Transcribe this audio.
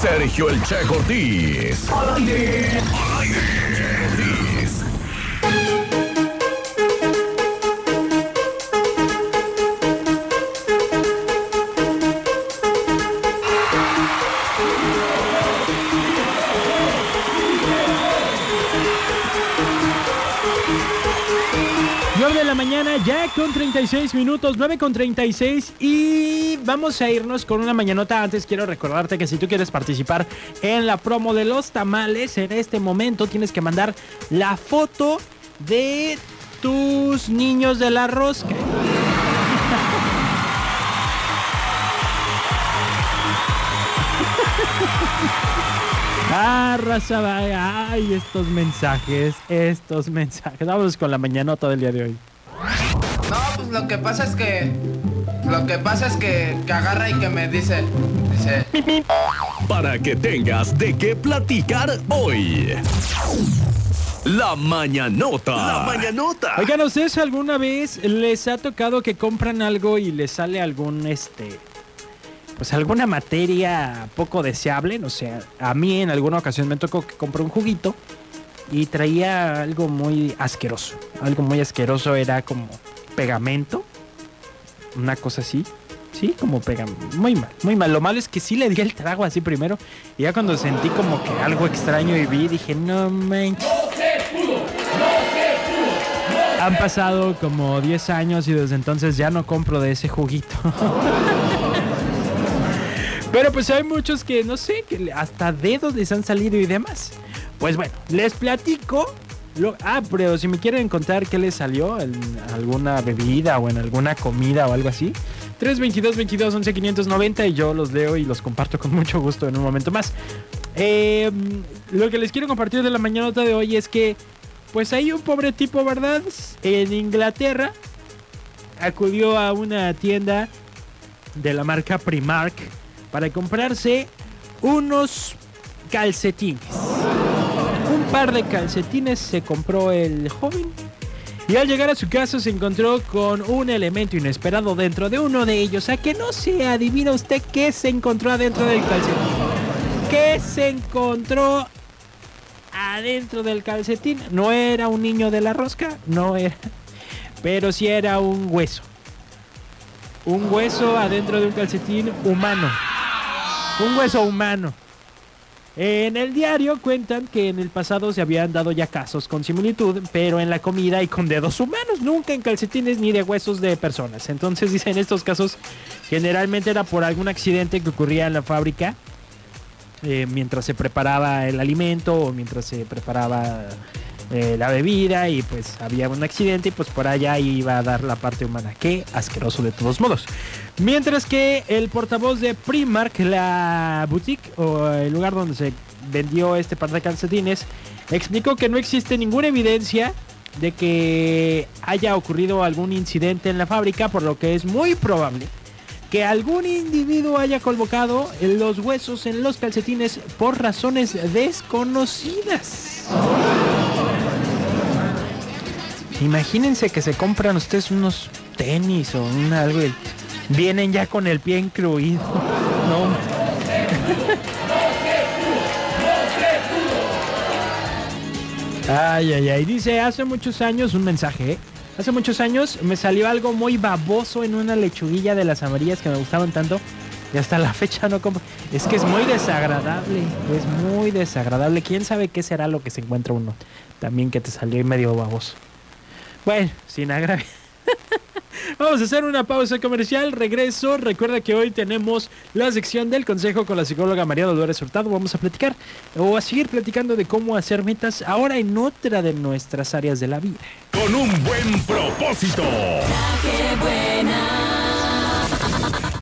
Sergio El Che. 9 de la mañana, ya con 36 minutos, 9 con 36 y vamos a irnos con una mañanota. Antes quiero recordarte que si tú quieres participar en la promo de los tamales, en este momento tienes que mandar la foto de tus niños de la rosca. Ah, raza, ay, estos mensajes, estos mensajes. Vamos con la mañanota del día de hoy. No, pues lo que pasa es que. Lo que pasa es que, que agarra y que me dice. Dice. Para que tengas de qué platicar hoy. La mañanota. La mañanota. Oigan, ¿ustedes alguna vez les ha tocado que compran algo y les sale algún, este, pues alguna materia poco deseable? O sea, a mí en alguna ocasión me tocó que compré un juguito y traía algo muy asqueroso. Algo muy asqueroso era como pegamento, una cosa así. Sí, como pegamento. Muy mal, muy mal. Lo malo es que sí le di el trago así primero. Y ya cuando sentí como que algo extraño y vi, dije, no manches. Han pasado como 10 años y desde entonces ya no compro de ese juguito. Pero pues hay muchos que no sé, que hasta dedos les han salido y demás. Pues bueno, les platico. lo- ah, pero si me quieren contar qué les salió en alguna bebida o en alguna comida o algo así. 322 22 11 590 y yo los leo y los comparto con mucho gusto en un momento más. Eh, lo que les quiero compartir de la mañanota de hoy es que pues hay un pobre tipo, ¿verdad? En Inglaterra acudió a una tienda de la marca Primark para comprarse unos calcetines. Un par de calcetines se compró el joven. Y al llegar a su casa se encontró con un elemento inesperado dentro de uno de ellos. A que no se adivina usted qué se encontró adentro del calcetín. ¿Qué se encontró adentro del calcetín? No era un niño de la rosca, no era. Pero sí era un hueso. Un hueso adentro de un calcetín humano. Un hueso humano. En el diario cuentan que en el pasado se habían dado ya casos con similitud, pero en la comida y con dedos humanos, nunca en calcetines ni de huesos de personas. Entonces dicen estos casos generalmente era por algún accidente que ocurría en la fábrica eh, mientras se preparaba el alimento o mientras se preparaba eh, la bebida y pues había un accidente y pues por allá iba a dar la parte humana. Qué asqueroso de todos modos. Mientras que el portavoz de Primark, la boutique o el lugar donde se vendió este par de calcetines, explicó que no existe ninguna evidencia de que haya ocurrido algún incidente en la fábrica, por lo que es muy probable que algún individuo haya colocado los huesos en los calcetines por razones desconocidas. Imagínense que se compran ustedes unos tenis o un algo y vienen ya con el pie incluido. No. Ay, ay, ay. Dice, hace muchos años, un mensaje, ¿eh? Hace muchos años me salió algo muy baboso en una lechuguilla de las amarillas que me gustaban tanto. Y hasta la fecha no compro. Es que es muy desagradable. Es muy desagradable. ¿Quién sabe qué será lo que se encuentra uno? También que te salió medio baboso. Bueno, sin agravio. Vamos a hacer una pausa comercial. Regreso. Recuerda que hoy tenemos la sección del consejo con la psicóloga María Dolores Hurtado. Vamos a platicar o a seguir platicando de cómo hacer metas ahora en otra de nuestras áreas de la vida. Con un buen propósito. La que buena.